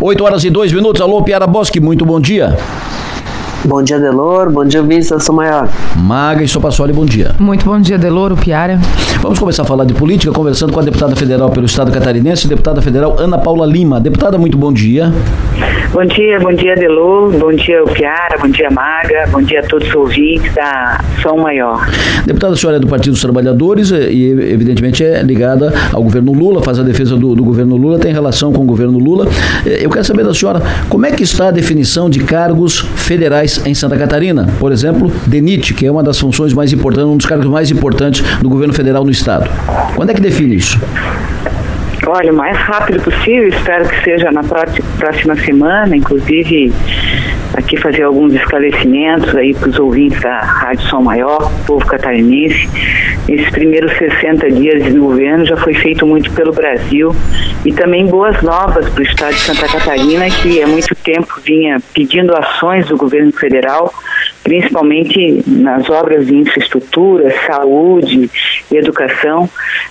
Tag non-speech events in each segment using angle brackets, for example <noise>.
8 horas e 2 minutos. Alô, Piara Bosque, muito bom dia. Bom dia, Delor. Bom dia, Sou Maior. Maga e Sopassoli, bom dia. Muito bom dia, Delor, Piara. Vamos começar a falar de política, conversando com a deputada federal pelo Estado catarinense, deputada federal Ana Paula Lima. Deputada, muito bom dia. Bom dia, bom dia, Delor. Bom dia, Piara. Bom dia, Maga. Bom dia a todos os ouvintes da Som Maior. Deputada, a senhora é do Partido dos Trabalhadores e, evidentemente, é ligada ao governo Lula, faz a defesa do, do governo Lula, tem relação com o governo Lula. Eu quero saber da senhora como é que está a definição de cargos federais em Santa Catarina. Por exemplo, DENIT, que é uma das funções mais importantes, um dos cargos mais importantes do governo federal no estado. Quando é que define isso? Olha, o mais rápido possível, espero que seja na próxima semana, inclusive aqui fazer alguns esclarecimentos aí para os ouvintes da Rádio Som Maior, povo catarinense. Esses primeiros 60 dias de governo já foi feito muito pelo Brasil e também boas novas para o estado de Santa Catarina, que há muito tempo vinha pedindo ações do governo federal, principalmente nas obras de infraestrutura, saúde e educação.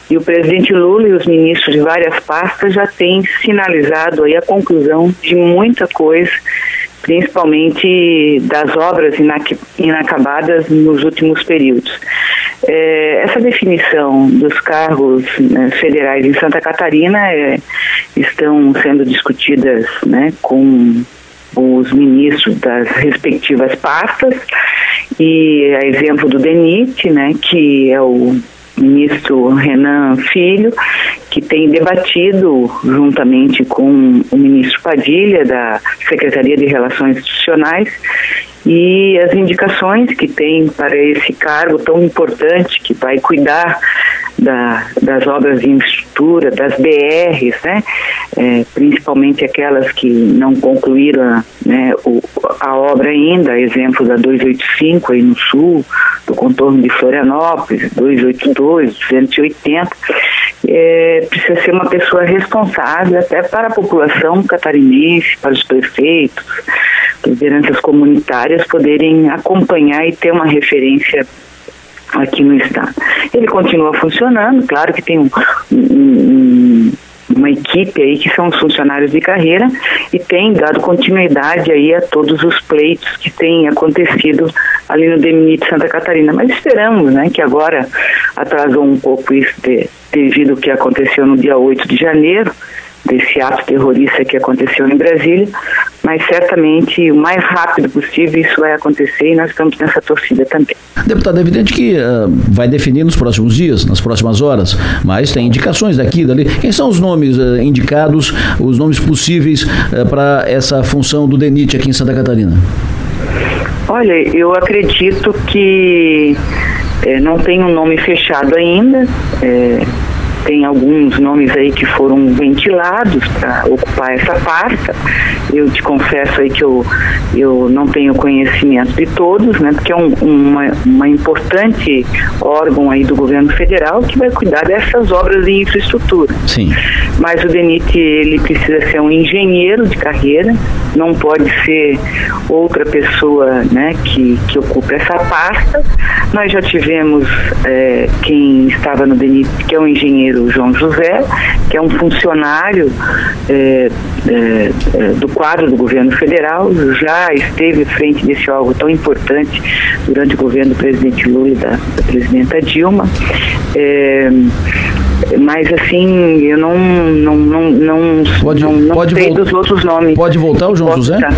E o presidente Lula e os ministros de várias pastas já têm sinalizado aí a conclusão de muita coisa principalmente das obras inacabadas nos últimos períodos. É, essa definição dos cargos né, federais em Santa Catarina é, estão sendo discutidas né, com os ministros das respectivas pastas e a exemplo do DENIT, né, que é o ministro Renan Filho, que tem debatido juntamente com o ministro Padilha da Secretaria de Relações Institucionais e as indicações que tem para esse cargo tão importante que vai cuidar da, das obras de infraestrutura, das BRs, né? É, principalmente aquelas que não concluíram né, o, a obra ainda, exemplo da 285 aí no sul, do contorno de Florianópolis, 282, 280, é, precisa ser uma pessoa responsável até para a população catarinense, para os prefeitos, lideranças comunitárias poderem acompanhar e ter uma referência aqui no estado. Ele continua funcionando, claro que tem um, um, uma equipe aí que são os funcionários de carreira e tem dado continuidade aí a todos os pleitos que têm acontecido ali no DMNIT Santa Catarina. Mas esperamos, né, que agora atrasou um pouco isso de, devido ao que aconteceu no dia 8 de janeiro, desse ato terrorista que aconteceu em Brasília, mas certamente o mais rápido possível isso vai acontecer e nós estamos nessa torcida também. Deputado, é evidente que uh, vai definir nos próximos dias, nas próximas horas, mas tem indicações daqui e dali. Quem são os nomes uh, indicados, os nomes possíveis uh, para essa função do DENIT aqui em Santa Catarina? Olha, eu acredito que eh, não tem um nome fechado ainda. Eh, tem alguns nomes aí que foram ventilados para ocupar essa pasta. Eu te confesso aí que eu, eu não tenho conhecimento de todos, né, porque é um, uma, uma importante órgão aí do governo federal que vai cuidar dessas obras de infraestrutura. Sim. Mas o DENIT, ele precisa ser um engenheiro de carreira, não pode ser outra pessoa né, que, que ocupe essa pasta. Nós já tivemos é, quem estava no DENIT, que é um engenheiro o João José, que é um funcionário é, é, do quadro do governo federal, já esteve frente desse órgão tão importante durante o governo do presidente Lula e da, da presidenta Dilma. É, mas assim, eu não não não não, pode, não, não pode sei dos outros nomes. Pode voltar o João José? Estar.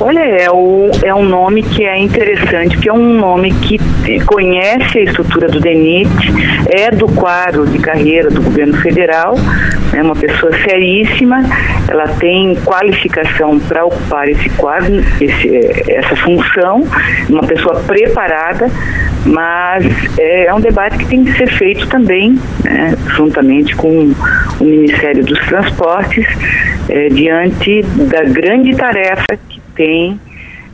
Olha, é, o, é um nome que é interessante, que é um nome que conhece a estrutura do DENIT, é do quadro de carreira do governo federal, é uma pessoa seríssima, ela tem qualificação para ocupar esse quadro, esse, essa função, uma pessoa preparada, mas é, é, um debate que tem que ser feito também, né, juntamente com o Ministério dos Transportes, é, diante da grande tarefa tem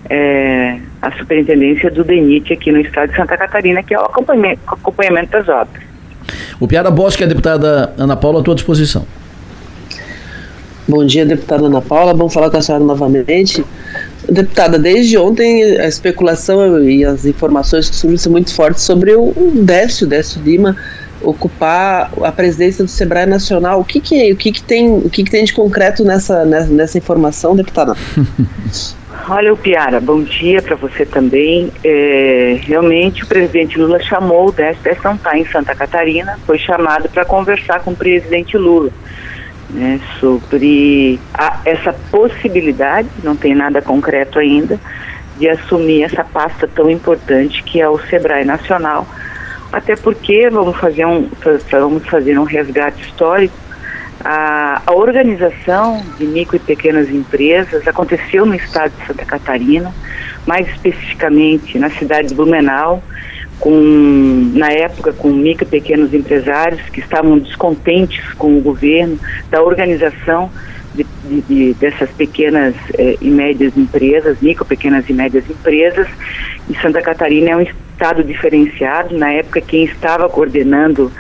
é, a superintendência do DENIT aqui no estado de Santa Catarina, que é o acompanhamento, acompanhamento das obras. O Piara Bosque, a deputada Ana Paula, à tua disposição. Bom dia, deputada Ana Paula. Vamos falar com a senhora novamente. Deputada, desde ontem a especulação e as informações que surgem são muito fortes sobre o Décio, Décio Lima, ocupar a presidência do Sebrae Nacional. O que, que, o que, que, tem, o que, que tem de concreto nessa, nessa, nessa informação, deputada? <laughs> Olha, o Piara, bom dia para você também. É, realmente, o presidente Lula chamou o Décio não está em Santa Catarina, foi chamado para conversar com o presidente Lula né, sobre a, essa possibilidade, não tem nada concreto ainda, de assumir essa pasta tão importante que é o Sebrae Nacional. Até porque vamos fazer um, vamos fazer um resgate histórico. A, a organização de micro e pequenas empresas aconteceu no estado de Santa Catarina, mais especificamente na cidade de Blumenau, com, na época com micro e pequenos empresários que estavam descontentes com o governo, da organização de, de, de, dessas pequenas eh, e médias empresas, micro, pequenas e médias empresas. E Santa Catarina é um estado diferenciado. Na época, quem estava coordenando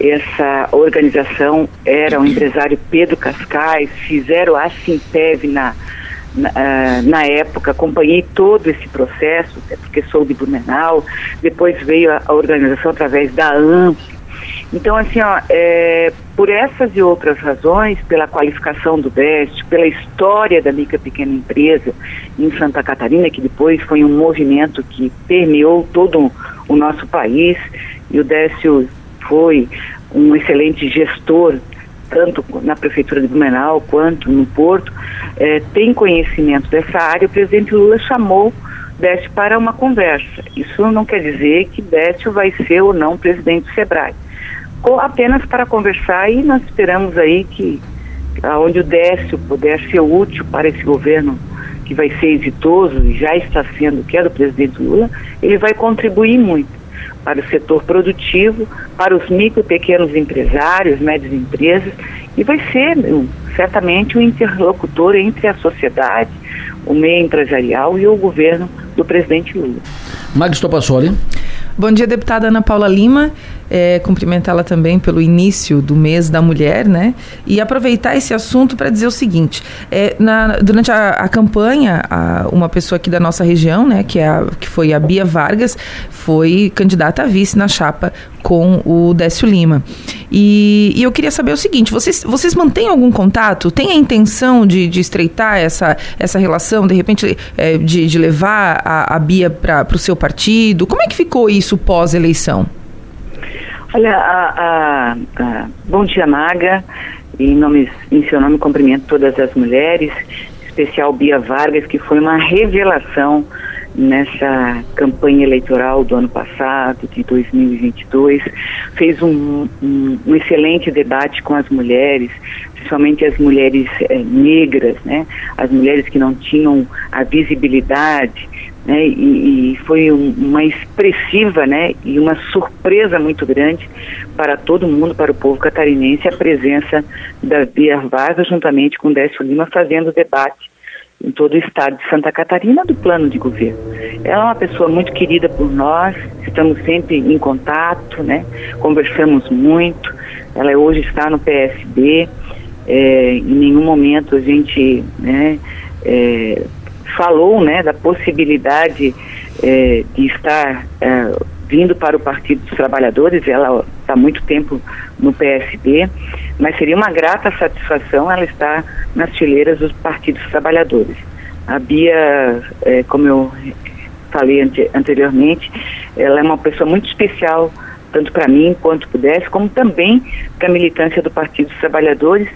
essa organização era o empresário Pedro Cascais, fizeram a Simpev na, na, uh, na, época, acompanhei todo esse processo, porque sou de Blumenau, depois veio a, a organização através da AMP, então, assim, ó, é, por essas e outras razões, pela qualificação do BEST, pela história da micro pequena empresa em Santa Catarina, que depois foi um movimento que permeou todo o nosso país, e o Décio foi um excelente gestor, tanto na Prefeitura de Blumenau quanto no Porto, é, tem conhecimento dessa área, o presidente Lula chamou Décio para uma conversa. Isso não quer dizer que Décio vai ser ou não presidente do SEBRAE apenas para conversar e nós esperamos aí que aonde o Décio puder ser útil para esse governo que vai ser exitoso e já está sendo, que é do presidente Lula, ele vai contribuir muito para o setor produtivo, para os micro e pequenos empresários, médias empresas, e vai ser certamente um interlocutor entre a sociedade, o meio empresarial e o governo do presidente Lula. Magno Topassoli. Bom dia, deputada Ana Paula Lima. É, cumprimentá-la também pelo início do mês da mulher, né? E aproveitar esse assunto para dizer o seguinte: é, na, durante a, a campanha, a, uma pessoa aqui da nossa região, né, que, é a, que foi a Bia Vargas, foi candidata a vice na chapa com o Décio Lima. E, e eu queria saber o seguinte: vocês, vocês mantêm algum contato? Tem a intenção de, de estreitar essa, essa relação, de repente, é, de, de levar a, a Bia para o seu partido? Como é que ficou isso pós-eleição? Olha, a, a, a, bom dia, Maga. Em, nome, em seu nome, cumprimento todas as mulheres, especial Bia Vargas, que foi uma revelação nessa campanha eleitoral do ano passado, de 2022, fez um, um, um excelente debate com as mulheres, principalmente as mulheres eh, negras, né? as mulheres que não tinham a visibilidade, né? e, e foi um, uma expressiva né? e uma surpresa muito grande para todo mundo, para o povo catarinense, a presença da Bia Vargas juntamente com Décio Lima fazendo o debate em todo o estado de Santa Catarina do plano de governo. Ela é uma pessoa muito querida por nós, estamos sempre em contato, né? conversamos muito. Ela hoje está no PSB, é, em nenhum momento a gente né, é, falou né, da possibilidade é, de estar é, vindo para o Partido dos Trabalhadores, ela está muito tempo no PSB, mas seria uma grata satisfação ela estar nas fileiras dos partidos trabalhadores. A Bia, é, como eu falei ante, anteriormente, ela é uma pessoa muito especial, tanto para mim quanto pudesse, como também para a militância do Partido dos Trabalhadores,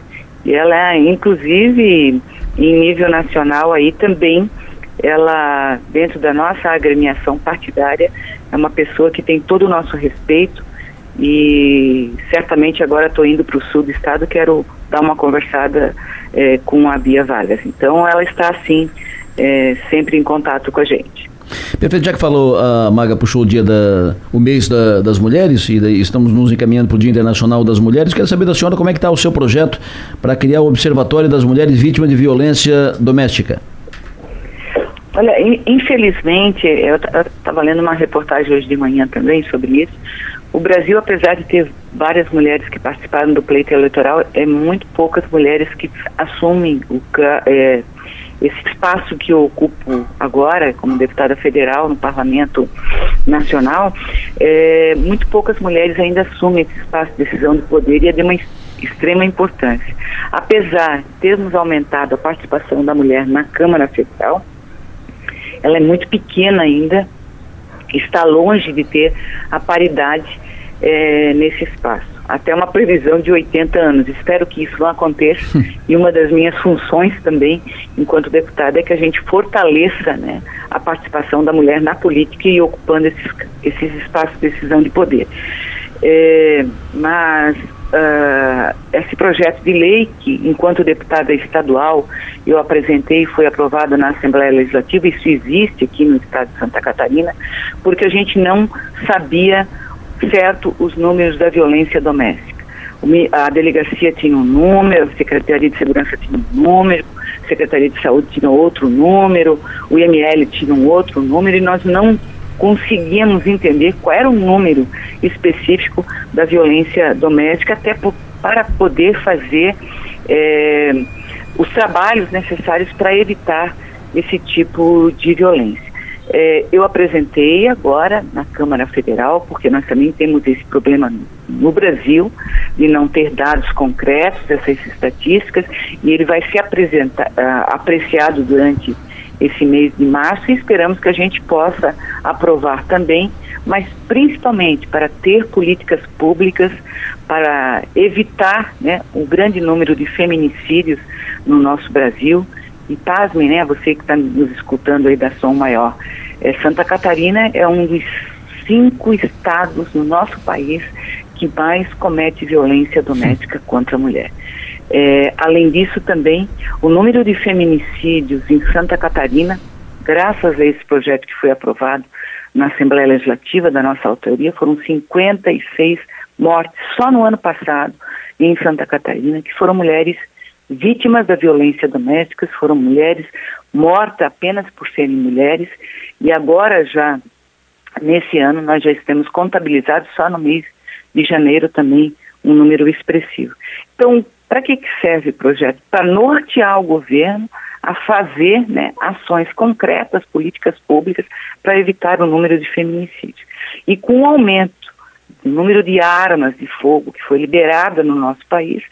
e ela, inclusive, em nível nacional aí também, ela, dentro da nossa agremiação partidária, é uma pessoa que tem todo o nosso respeito e certamente agora estou indo para o sul do estado, quero dar uma conversada é, com a Bia Vargas. Então ela está assim, é, sempre em contato com a gente. Perfeito, já que falou, a Maga puxou o dia da, o mês da, das mulheres e estamos nos encaminhando para o Dia Internacional das Mulheres. Quero saber da senhora como é que está o seu projeto para criar o Observatório das Mulheres Vítimas de Violência Doméstica. Olha, infelizmente, eu estava lendo uma reportagem hoje de manhã também sobre isso. O Brasil, apesar de ter várias mulheres que participaram do pleito eleitoral, é muito poucas mulheres que assumem o, é, esse espaço que eu ocupo agora, como deputada federal no Parlamento Nacional, é, muito poucas mulheres ainda assumem esse espaço de decisão de poder e é de uma extrema importância. Apesar de termos aumentado a participação da mulher na Câmara Federal, ela é muito pequena ainda, está longe de ter a paridade é, nesse espaço. Até uma previsão de 80 anos. Espero que isso não aconteça. e uma das minhas funções também, enquanto deputada, é que a gente fortaleça né, a participação da mulher na política e ocupando esses, esses espaços de decisão de poder. É, mas uh, esse projeto de lei que, enquanto deputada estadual, eu apresentei e foi aprovado na Assembleia Legislativa, isso existe aqui no estado de Santa Catarina, porque a gente não sabia certo os números da violência doméstica. A delegacia tinha um número, a Secretaria de Segurança tinha um número, a Secretaria de Saúde tinha outro número, o IML tinha um outro número e nós não conseguíamos entender qual era o número específico da violência doméstica, até por, para poder fazer é, os trabalhos necessários para evitar esse tipo de violência. É, eu apresentei agora na Câmara Federal, porque nós também temos esse problema no Brasil, de não ter dados concretos dessas estatísticas, e ele vai ser apresenta, uh, apreciado durante esse mês de março e esperamos que a gente possa aprovar também, mas principalmente para ter políticas públicas para evitar né, o grande número de feminicídios no nosso Brasil. E pasmem, né, você que está nos escutando aí da Som Maior, é, Santa Catarina é um dos cinco estados no nosso país que mais comete violência doméstica contra a mulher. É, além disso, também, o número de feminicídios em Santa Catarina, graças a esse projeto que foi aprovado na Assembleia Legislativa da nossa autoria, foram 56 mortes só no ano passado em Santa Catarina, que foram mulheres vítimas da violência doméstica, foram mulheres mortas apenas por serem mulheres, e agora já, nesse ano, nós já estamos contabilizados só no mês de janeiro também um número expressivo. Então, para que, serve o projeto? Para nortear o governo a fazer né, ações concretas, políticas públicas, para evitar o número de feminicídios. E com o aumento do número de armas de fogo que foi liberada no nosso país,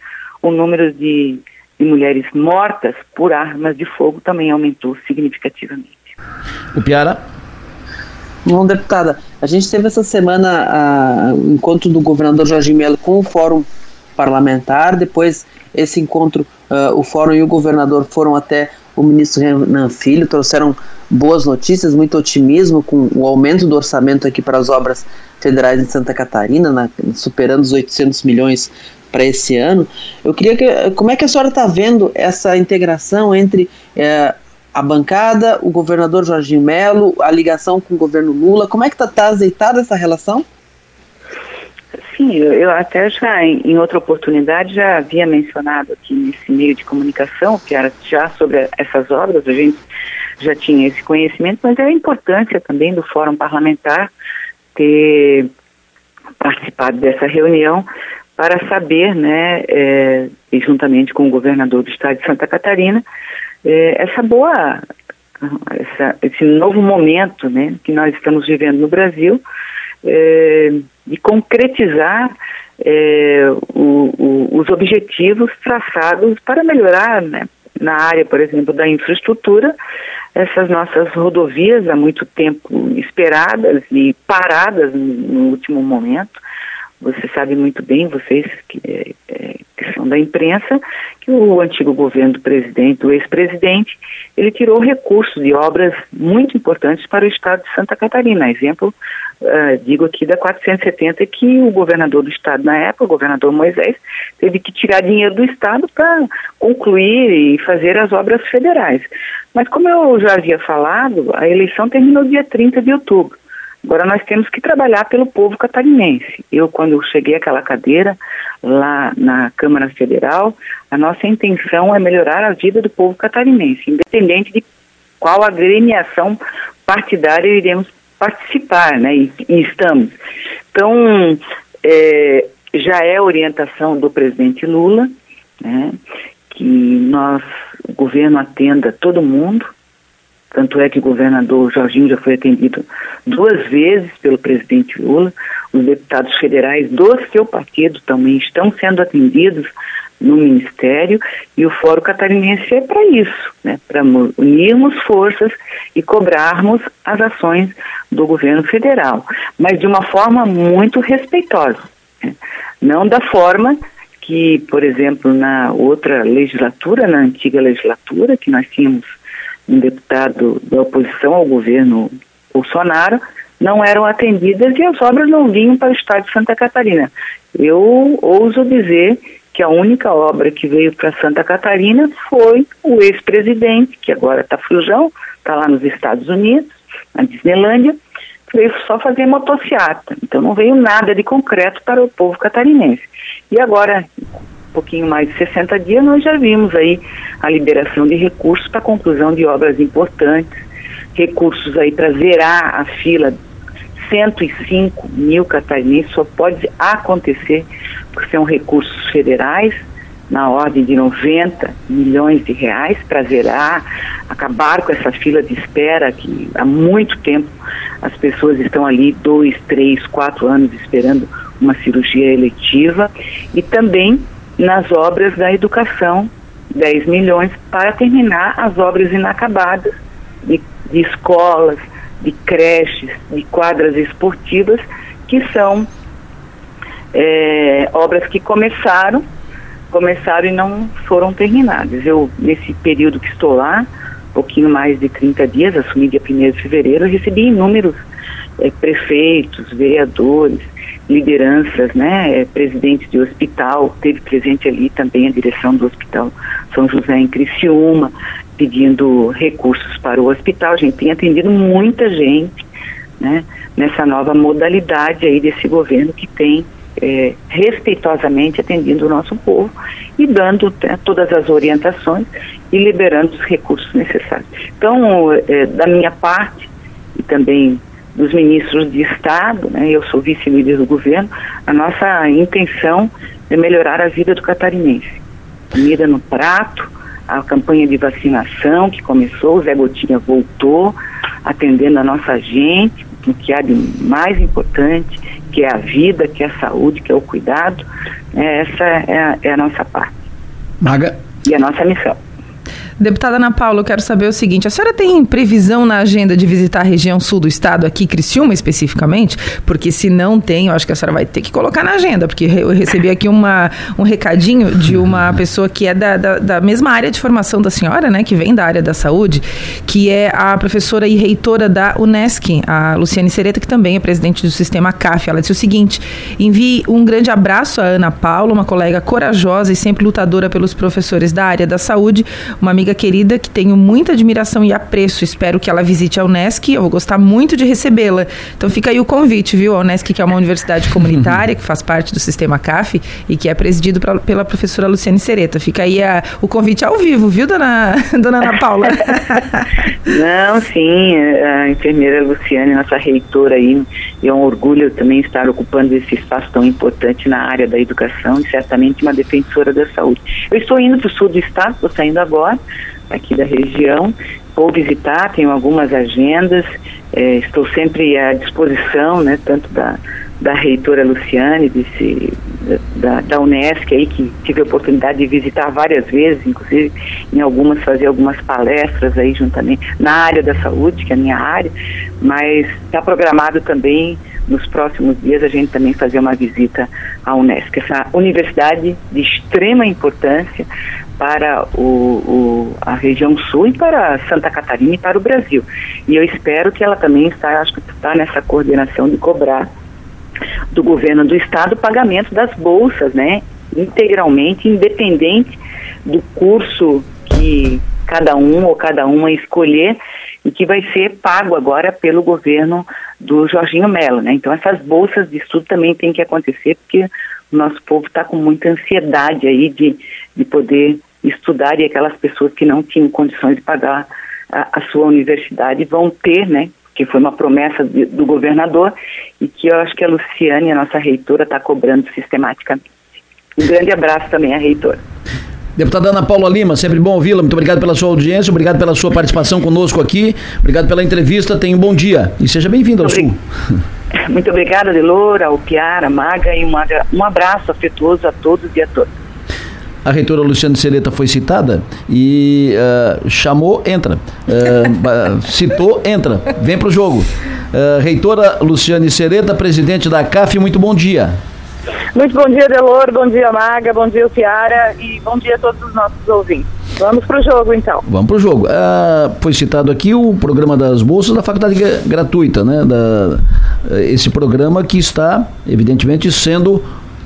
o número de, de mulheres mortas por armas de fogo também aumentou significativamente. O Piara? Bom, deputada, a gente teve essa semana o encontro do governador Jorge Melo com o Fórum parlamentar. Depois, esse encontro, uh, o fórum e o governador foram até o ministro Renan Filho, trouxeram boas notícias, muito otimismo com o aumento do orçamento aqui para as obras federais em Santa Catarina, na, superando os 800 milhões para esse ano. Eu queria que, como é que a senhora está vendo essa integração entre eh, a bancada, o governador Jorginho Melo, a ligação com o governo Lula? Como é que está tá azeitada essa relação? Sim, eu, até já, em, outra oportunidade, já havia mencionado aqui nesse meio de comunicação, que era já sobre essas obras, a gente já tinha esse conhecimento, mas é a importância também do Fórum Parlamentar ter participado dessa reunião para saber, né, é, juntamente com o governador do estado de Santa Catarina, é, essa boa, essa, esse novo momento, né, que nós estamos vivendo no Brasil, é, de concretizar é, o, o, os objetivos traçados para melhorar, né, na área, por exemplo, da infraestrutura, essas nossas rodovias há muito tempo esperadas e paradas no último momento. Você sabe muito bem, vocês que, é, é, que são da imprensa, que o antigo governo do presidente, do ex-presidente, ele tirou recursos de obras muito importantes para o estado de Santa Catarina. Exemplo, uh, digo aqui da 470, que o governador do estado na época, o governador Moisés, teve que tirar dinheiro do estado para concluir e fazer as obras federais. Mas como eu já havia falado, a eleição terminou dia 30 de outubro. Agora nós temos que trabalhar pelo povo catarinense. Eu, quando cheguei àquela cadeira lá na Câmara Federal, a nossa intenção é melhorar a vida do povo catarinense, independente de qual agremiação partidária iremos participar, né? E, e estamos. Então, é, já é orientação do presidente Lula, né? Que nós o governo atenda todo mundo, tanto é que o governador Jorginho já foi atendido duas vezes pelo presidente Lula. Os deputados federais do seu partido também estão sendo atendidos no Ministério. E o Fórum Catarinense é para isso, né, para unirmos forças e cobrarmos as ações do governo federal, mas de uma forma muito respeitosa, né, não da forma que, por exemplo, na outra legislatura, na antiga legislatura, que nós tínhamos um deputado da oposição ao governo Bolsonaro, não eram atendidas e as obras não vinham para o estado de Santa Catarina. Eu ouso dizer que a única obra que veio para Santa Catarina foi o ex-presidente, que agora está fujão, está lá nos Estados Unidos, na Disneylândia, veio só fazer motociata. Então não veio nada de concreto para o povo catarinense. E agora, pouquinho mais de 60 dias, nós já vimos aí a liberação de recursos para conclusão de obras importantes, recursos aí para zerar a fila 105 mil catarinenses, só pode acontecer porque são recursos federais, na ordem de 90 milhões de reais para zerar, acabar com essa fila de espera que há muito tempo as pessoas estão ali dois, três, quatro anos esperando uma cirurgia eletiva e também nas obras da educação 10 milhões para terminar as obras inacabadas de, de escolas, de creches, de quadras esportivas que são é, obras que começaram, começaram e não foram terminadas. Eu, nesse período que estou lá, pouquinho mais de 30 dias, assumi dia 1 de fevereiro, recebi inúmeros é, prefeitos, vereadores, lideranças, né, é, presidentes de hospital, teve presente ali também a direção do Hospital São José em Criciúma, pedindo recursos para o hospital. A gente tem atendido muita gente, né, nessa nova modalidade aí desse governo que tem é, respeitosamente atendendo o nosso povo e dando né, todas as orientações e liberando os recursos necessários. Então, é, da minha parte e também dos ministros de Estado, né, eu sou vice-líder do governo, a nossa intenção é melhorar a vida do catarinense. Comida no prato, a campanha de vacinação que começou, o Zé Gotinha voltou, atendendo a nossa gente, o que há de mais importante, que é a vida, que é a saúde, que é o cuidado. É, essa é a, é a nossa parte. Maga. E a nossa missão. Deputada Ana Paula, eu quero saber o seguinte: a senhora tem previsão na agenda de visitar a região sul do estado, aqui, Criciúma especificamente? Porque se não tem, eu acho que a senhora vai ter que colocar na agenda, porque eu recebi aqui uma, um recadinho de uma <laughs> pessoa que é da, da, da, mesma área de formação da senhora, né, que vem da área da saúde, que é a professora e reitora da UNESCO, a Luciane Sereta, que também é presidente do sistema CAF. Ela disse o seguinte: envie um grande abraço à Ana Paula, uma colega corajosa e sempre lutadora pelos professores da área da saúde, uma amiga amiga querida que tenho muita admiração e apreço. Espero que ela visite a Unesc. Eu vou gostar muito de recebê-la. Então fica aí o convite, viu? A Unesc, que é uma universidade comunitária, <laughs> que faz parte do sistema CAF e que é presidido pra, pela professora Luciane Sereta. Fica aí a, o convite ao vivo, viu, dona, <laughs> dona Ana Paula? <laughs> Não, sim, a enfermeira Luciane, nossa reitora aí, é um orgulho também estar ocupando esse espaço tão importante na área da educação e certamente uma defensora da saúde. Eu estou indo para o sul do estado, estou saindo agora, aqui da região. Vou visitar, tenho algumas agendas, é, estou sempre à disposição, né, tanto da, da reitora Luciane, desse, da, da Unesc aí, que tive a oportunidade de visitar várias vezes, inclusive em algumas fazer algumas palestras aí juntamente na área da saúde, que é a minha área, mas está programado também nos próximos dias a gente também fazer uma visita à Unesc, essa universidade de extrema importância para o, o, a região sul e para Santa Catarina e para o Brasil. E eu espero que ela também está, acho que está nessa coordenação de cobrar do governo do estado o pagamento das bolsas, né? Integralmente, independente do curso que cada um ou cada uma escolher e que vai ser pago agora pelo governo do Jorginho Melo, né? Então essas bolsas de estudo também tem que acontecer porque o nosso povo está com muita ansiedade aí de, de poder estudar e aquelas pessoas que não tinham condições de pagar a, a sua universidade vão ter, né? Que foi uma promessa de, do governador e que eu acho que a Luciane, a nossa reitora, está cobrando sistematicamente. Um grande abraço também à reitora. Deputada Ana Paula Lima, sempre bom ouvi-la. Muito obrigado pela sua audiência, obrigado pela sua participação conosco aqui, obrigado pela entrevista. Tenha um bom dia e seja bem-vindo ao Sul. <laughs> Muito obrigada, Delora, ao Piara, Maga, e um abraço afetuoso a todos e a todas. A reitora Luciana Sereta foi citada e uh, chamou, entra. Uh, <laughs> citou, entra. Vem para o jogo. Uh, reitora Luciane Sereta, presidente da CAF, muito bom dia. Muito bom dia, Delor, bom dia, Maga, bom dia, Piara e bom dia a todos os nossos ouvintes. Vamos para o jogo, então. Vamos para o jogo. Ah, foi citado aqui o programa das bolsas da faculdade gratuita, né? Da, esse programa que está, evidentemente, sendo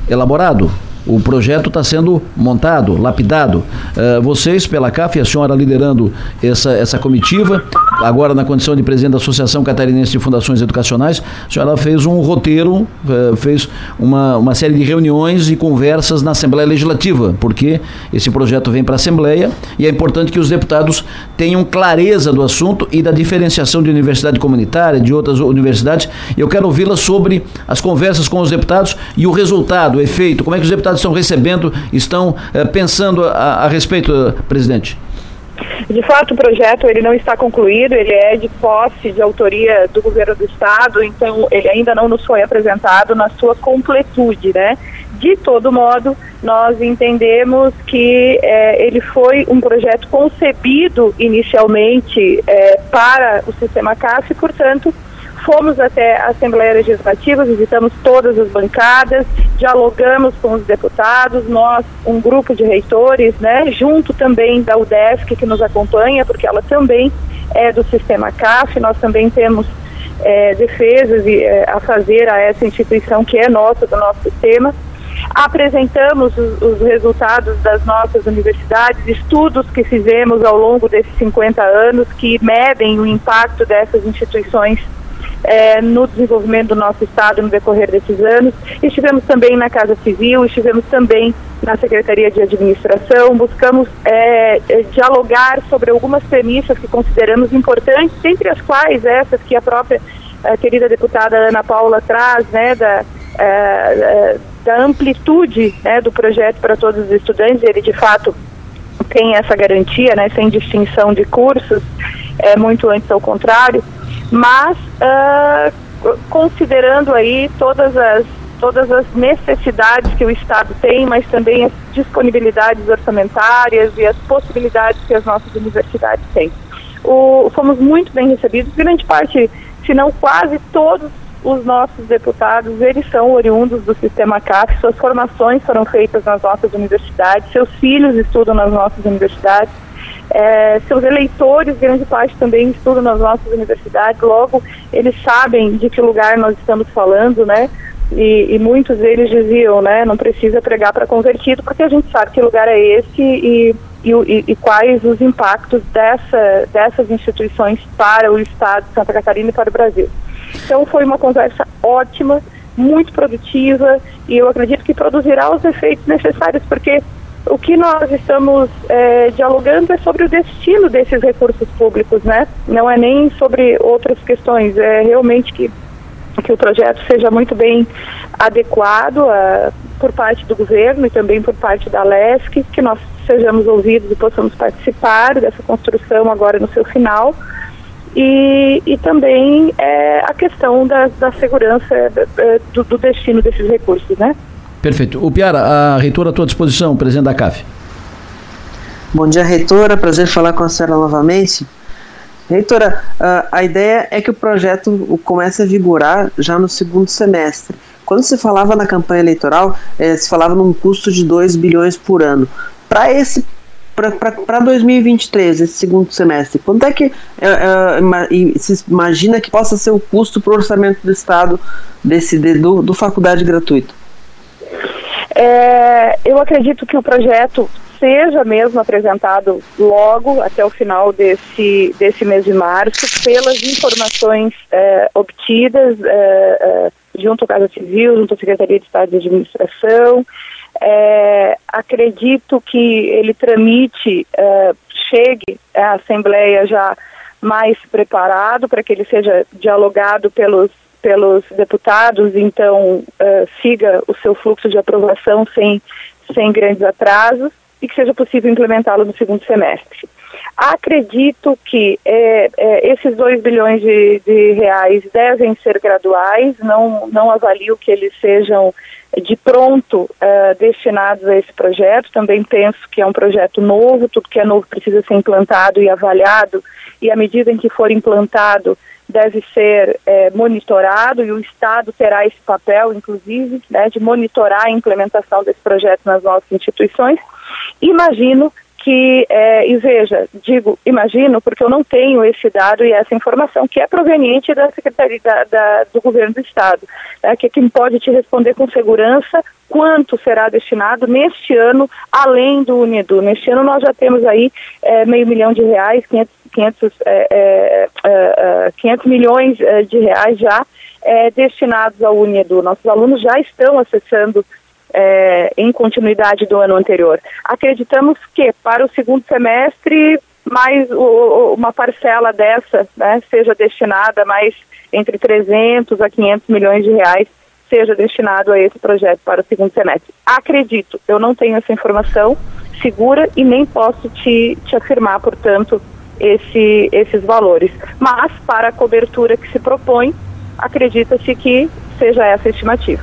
elaborado. O projeto está sendo montado, lapidado. Uh, vocês, pela CAF, a senhora liderando essa, essa comitiva, agora na condição de presidente da Associação Catarinense de Fundações Educacionais, a senhora fez um roteiro, uh, fez uma, uma série de reuniões e conversas na Assembleia Legislativa, porque esse projeto vem para a Assembleia e é importante que os deputados tenham clareza do assunto e da diferenciação de universidade comunitária, de outras universidades. Eu quero ouvi-la sobre as conversas com os deputados e o resultado, o efeito, como é que os deputados estão recebendo, estão eh, pensando a, a respeito, presidente? De fato, o projeto ele não está concluído, ele é de posse de autoria do governo do estado, então ele ainda não nos foi apresentado na sua completude, né? De todo modo, nós entendemos que eh, ele foi um projeto concebido inicialmente eh, para o sistema CAF, portanto, Fomos até a Assembleia Legislativa, visitamos todas as bancadas, dialogamos com os deputados, nós, um grupo de reitores, né, junto também da UDESC que nos acompanha, porque ela também é do sistema CAF, nós também temos é, defesas é, a fazer a essa instituição que é nossa, do nosso sistema. Apresentamos os, os, resultados das nossas universidades, estudos que fizemos ao longo desses 50 anos que medem o impacto dessas instituições é, no desenvolvimento do nosso Estado no decorrer desses anos. Estivemos também na Casa Civil, estivemos também na Secretaria de Administração, buscamos é, é, dialogar sobre algumas premissas que consideramos importantes, entre as quais essas que a própria a querida deputada Ana Paula traz, né, da, é, é, da amplitude né, do projeto para todos os estudantes, ele de fato tem essa garantia, né, sem distinção de cursos, é muito antes ao contrário mas uh, considerando aí todas as todas as necessidades que o Estado tem, mas também as disponibilidades orçamentárias e as possibilidades que as nossas universidades têm. O, fomos muito bem recebidos, grande parte, se não quase todos os nossos deputados, eles são oriundos do sistema CAF, suas formações foram feitas nas nossas universidades, seus filhos estudam nas nossas universidades, é, seus eleitores, grande parte também estudam nas nossas universidades, logo eles sabem de que lugar nós estamos falando, né? E, e muitos deles diziam, né, não precisa pregar para convertido, porque a gente sabe que lugar é esse e, e, e, quais os impactos dessa, dessas instituições para o Estado de Santa Catarina e para o Brasil. Então foi uma conversa ótima, muito produtiva e eu acredito que produzirá os efeitos necessários, porque o que nós estamos é, dialogando é sobre o destino desses recursos públicos, né? Não é nem sobre outras questões, é realmente que, que o projeto seja muito bem adequado a, por parte do governo e também por parte da LESC, que nós sejamos ouvidos e possamos participar dessa construção agora no seu final. E, e também é, a questão da, da segurança do, do destino desses recursos, né? Perfeito. O Piara, a reitora à tua disposição, presidente da CAF. Bom dia, reitora. Prazer falar com a senhora novamente. Reitora, a ideia é que o projeto comece a vigorar já no segundo semestre. Quando se falava na campanha eleitoral, eh, se falava num custo de 2 bilhões por ano. Para esse para 2023, esse segundo semestre, quanto é que é, é, se imagina que possa ser o custo para o orçamento do Estado desse, de, do, do faculdade gratuita? É, eu acredito que o projeto seja mesmo apresentado logo até o final desse, desse mês de março, pelas informações é, obtidas é, é junto à Casa Civil, junto à Secretaria de Estado de Administração. É, acredito que ele tramite, é, chegue à Assembleia já mais preparado para que ele seja dialogado pelos pelos deputados, então uh, siga o seu fluxo de aprovação sem, sem grandes atrasos. e que seja possível implementá-lo no segundo semestre. Acredito que é, é, esses 2 bilhões de, de, reais devem ser graduais, não, não avalio que eles sejam de pronto uh, destinados a esse projeto. Também penso que é um projeto novo, tudo que é novo precisa ser implantado e avaliado, e à medida em que for implantado, deve ser é, monitorado e o Estado terá esse papel, inclusive, né, de monitorar a implementação desse projeto nas nossas instituições. Imagino que, é, e veja, digo imagino porque eu não tenho esse dado e essa informação que é proveniente da Secretaria da, da, do Governo do Estado, né, que é quem pode te responder com segurança quanto será destinado neste ano, além do Unido. Neste ano nós já temos aí é, meio milhão de reais, 500, 500, é, é, 500 milhões é, de reais já é, destinados ao Unedu. Nossos alunos já estão acessando é, em continuidade do ano anterior. Acreditamos que para o segundo semestre mais o, uma parcela dessa né, seja destinada mais entre 300 a 500 milhões de reais seja destinado a esse projeto para o segundo semestre. Acredito, eu não tenho essa informação segura e nem posso te, te afirmar, portanto, esse, esses valores. Mas, para a cobertura que se propõe, acredita-se que seja essa a estimativa.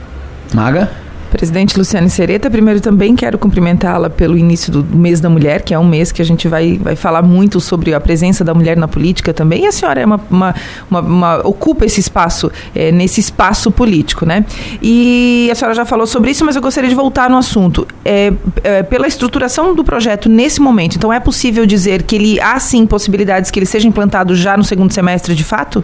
Maga? Presidente Luciane Sereta, primeiro também quero cumprimentá-la pelo início do mês da mulher, que é um mês que a gente vai, vai falar muito sobre a presença da mulher na política também. E a senhora é uma, uma, uma, uma ocupa esse espaço, é, nesse espaço político, né? E a senhora já falou sobre isso, mas eu gostaria de voltar no assunto. É, é, pela estruturação do projeto nesse momento, então é possível dizer que ele há sim possibilidades que ele seja implantado já no segundo semestre de fato?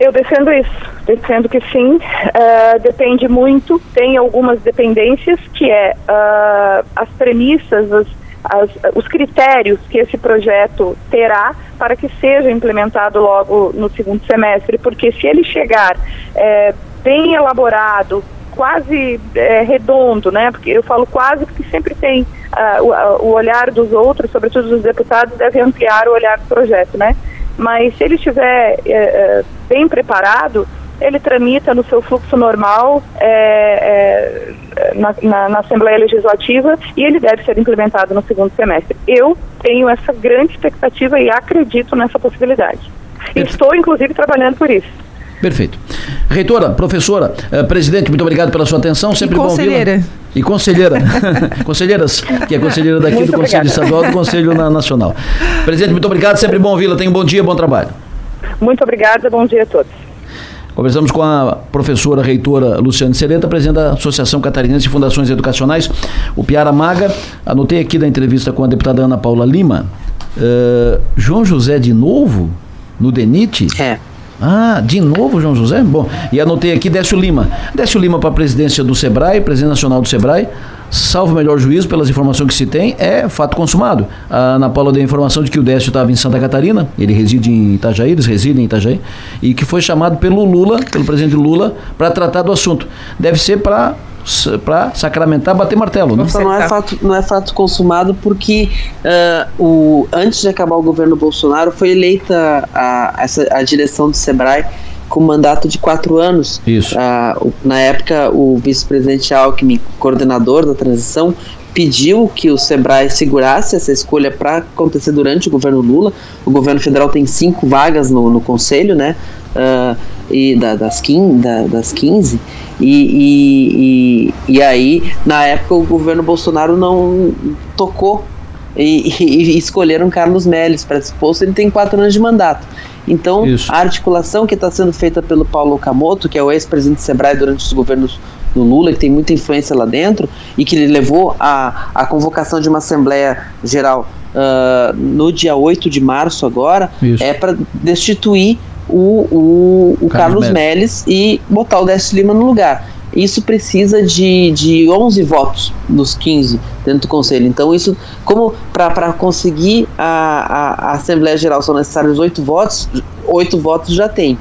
Eu defendo isso, defendo que sim. Uh, depende muito, tem algumas dependências, que é uh, as premissas, as, as, os critérios que esse projeto terá para que seja implementado logo no segundo semestre, porque se ele chegar é, bem elaborado, quase é, redondo, né? Porque eu falo quase porque sempre tem uh, o, o olhar dos outros, sobretudo dos deputados, deve ampliar o olhar do projeto, né? Mas se ele estiver é, é, bem preparado, ele tramita no seu fluxo normal é, é, na, na, na, Assembleia Legislativa e ele deve ser implementado no segundo semestre. Eu tenho essa grande expectativa e acredito nessa possibilidade. Estou, inclusive, trabalhando por isso. Perfeito. Reitora, professora, eh, presidente, muito obrigado pela sua atenção. Sempre e conselheira. bom E conselheira. <laughs> Conselheiras, que é conselheira daqui muito do Conselho Estadual do Conselho Nacional. Presidente, muito obrigado. Sempre bom ouvi-la. Tenha um bom dia, bom trabalho. Muito obrigada. Bom dia a todos. Conversamos com a professora reitora Luciane Sereta, presidente da Associação Catarinense de Fundações Educacionais, o Piara Maga. Anotei aqui da entrevista com a deputada Ana Paula Lima. Uh, João José de novo no DENIT? É. Ah, de novo, João José? Bom, e anotei aqui Décio Lima. Décio Lima para a presidência do SEBRAE, presidente nacional do SEBRAE. Salvo melhor juízo, pelas informações que se tem, é fato consumado. A Ana Paula deu a informação de que o Décio estava em Santa Catarina, ele reside em Itajaí, eles residem em Itajaí, e que foi chamado pelo Lula, pelo presidente Lula, para tratar do assunto. Deve ser para para sacramentar, bater martelo. Né? Não, é fato, não é fato consumado porque uh, o, antes de acabar o governo Bolsonaro foi eleita a, essa, a direção do SEBRAE com mandato de quatro anos. Isso. Uh, na época, o vice-presidente Alckmin, coordenador da transição, pediu que o Sebrae segurasse essa escolha para acontecer durante o governo Lula. O governo federal tem cinco vagas no, no conselho, né? Uh, e da, das, 15, da, das 15 e, e, e, e, aí na época o governo Bolsonaro não tocou e, e escolheram Carlos Melles para esse posto ele tem quatro anos de mandato então Isso. a articulação que está sendo feita pelo Paulo Okamoto que é o ex-presidente do Sebrae durante os governos do Lula, que tem muita influência lá dentro, e que levou a, a convocação de uma Assembleia Geral uh, no dia 8 de março agora, Isso. é para destituir o, o, o Carlos, Carlos Melles e botar o Décio Lima no lugar. Isso precisa de, de 11 votos dos 15 dentro do Conselho. Então, isso, como para conseguir a, a, a, Assembleia Geral são necessários 8 votos, 8 votos já tem.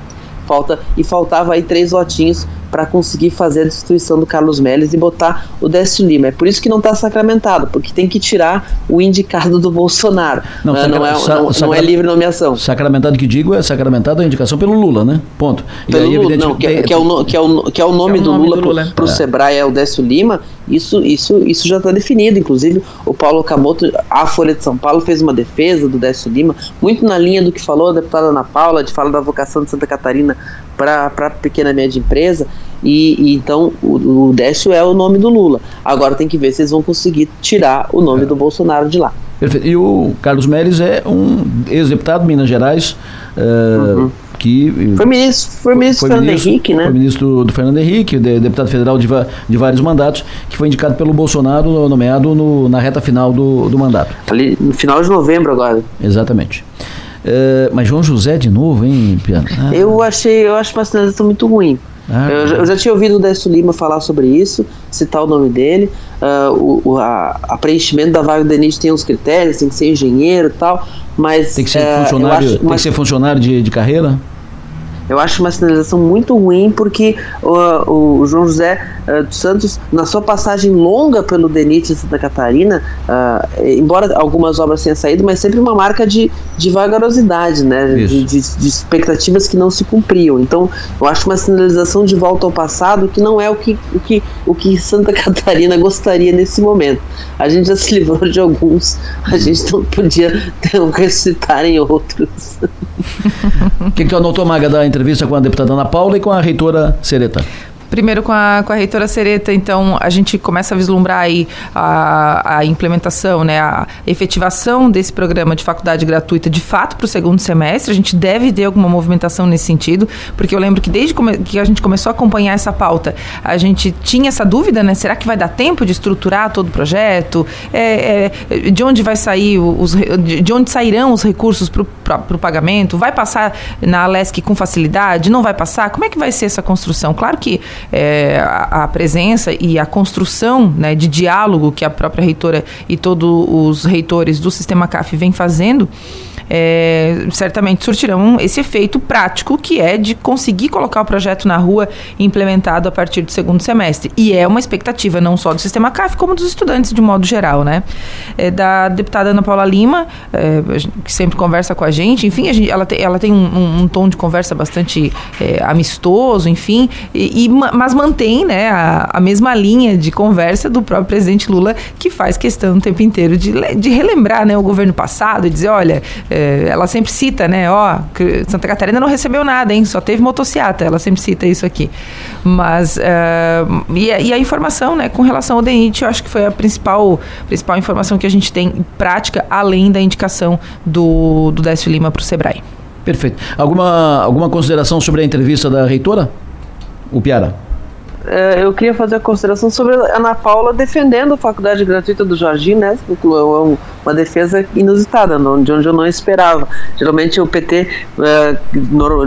Falta, e faltava aí três votinhos para conseguir fazer a destituição do Carlos Melles e botar o Décio Lima. É por isso que não está sacramentado, porque tem que tirar o indicado do Bolsonaro. Não, não, não, é, não, não é livre nomeação. Sacramentado que digo é sacramentado a indicação pelo Lula, né? Ponto. Pelo aí, Lula, não, que, é, que, é o, que, é o, que é o nome, é o do, nome Lula do Lula para o é. Sebrae é o Décio Lima, isso, isso, isso já está definido. Inclusive, o Paulo Camoto, a Folha de São Paulo, fez uma defesa do Décio Lima, muito na linha do que falou a deputada Ana Paula, de falar da vocação de Santa Catarina para a pequena e média empresa. E, e, então o, o Décio é o nome do Lula. Agora tem que ver se eles vão conseguir tirar o nome é. do Bolsonaro de lá. Perfeito. E o Carlos Mérez é um ex-deputado de Minas Gerais. Uh, uhum que foi ministro, foi ministro foi Fernando ministro, Henrique, né? Foi ministro do, do Fernando Henrique, de, deputado federal de, de, vários mandatos, que foi indicado pelo Bolsonaro, nomeado no, na reta final do, do mandato. Ali no final de novembro agora. Exatamente. É, mas João José de novo, hein, Piano? Ah. Eu achei, eu acho uma sinalização muito ruim. Ah, eu, já, eu, já tinha ouvido o Décio Lima falar sobre isso, citar o nome dele. Uh, o, a, a, preenchimento da vaga do DENIT tem uns critérios, tem que ser engenheiro e tal, mas. Tem que ser uh, funcionário, acho, tem mas, que ser funcionário de, de carreira? Eu acho uma sinalização muito ruim porque o, o João José uh, dos Santos, na sua passagem longa pelo DENIT em Santa Catarina, uh, embora algumas obras tenham saído, mas sempre uma marca de, de vagarosidade, né? De, de, de, expectativas que não se cumpriam. Então, eu acho uma sinalização de volta ao passado que não é o que, o que, o que Santa <laughs> Catarina gostaria nesse momento. A gente já se livrou de alguns, a gente não podia ressuscitar em outros. <laughs> O que, que tu anotou, Maga, da entrevista com a deputada Ana Paula e com a reitora Sereta? Primeiro com a, com a reitora Sereta, então, a gente começa a vislumbrar aí a, a implementação, né, a efetivação desse programa de faculdade gratuita de fato para o segundo semestre. A gente deve ter alguma movimentação nesse sentido, porque eu lembro que desde que a gente começou a acompanhar essa pauta, a gente tinha essa dúvida, né? Será que vai dar tempo de estruturar todo o projeto? É, é, de onde vai sair os de onde sairão os recursos para o pagamento? Vai passar na Alesc com facilidade? Não vai passar? Como é que vai ser essa construção? Claro que é, a, a, presença e a construção né, de diálogo que a própria reitora e todos os reitores do sistema CAF vem fazendo é, certamente surtirão esse efeito prático que é de conseguir colocar o projeto na rua implementado a partir do segundo semestre. E é uma expectativa não só do sistema CAF, como dos estudantes de modo geral, né? É, da deputada Ana Paula Lima, é, que sempre conversa com a gente, enfim, a gente, ela, tem, ela tem um, um, um, tom de conversa bastante é, amistoso, enfim, e, e, mas mantém né, a, a mesma linha de conversa do próprio presidente Lula, que faz questão o tempo inteiro de, de relembrar né, o governo passado e dizer, olha, é, ela sempre cita, né? Ó, Santa Catarina não recebeu nada, hein? Só teve motociata. Ela sempre cita isso aqui. Mas uh, e, a, e, a informação, né? Com relação ao DENIT, eu acho que foi a principal, principal informação que a gente tem em prática, além da indicação do, do Décio Lima para o Sebrae. Perfeito. Alguma, alguma consideração sobre a entrevista da reitora? O Piara? É, eu queria fazer a consideração sobre a Ana Paula defendendo a faculdade gratuita do Jardim, né? Uma defesa inusitada, de onde eu não esperava. Geralmente o PT é,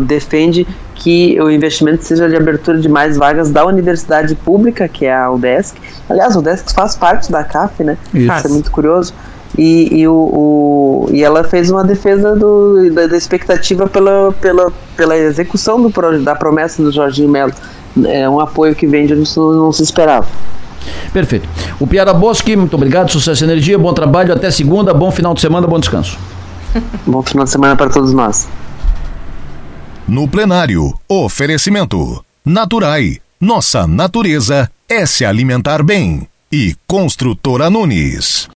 defende que o investimento seja de abertura de mais vagas da universidade pública, que é a UDESC. Aliás, a UDESC faz parte da CAF, né? Isso, Isso é muito curioso. E, e, o, o, e ela fez uma defesa do, da, da expectativa pela, pela, pela execução do, da promessa do Jorginho Melo é um apoio que vem de onde não se esperava. Perfeito. O Piara Bosque, muito obrigado, sucesso e energia, bom trabalho, até segunda, bom final de semana, bom descanso. <laughs> bom final de semana para todos nós. No plenário, oferecimento. Naturai. Nossa natureza é se alimentar bem. E Construtora Nunes.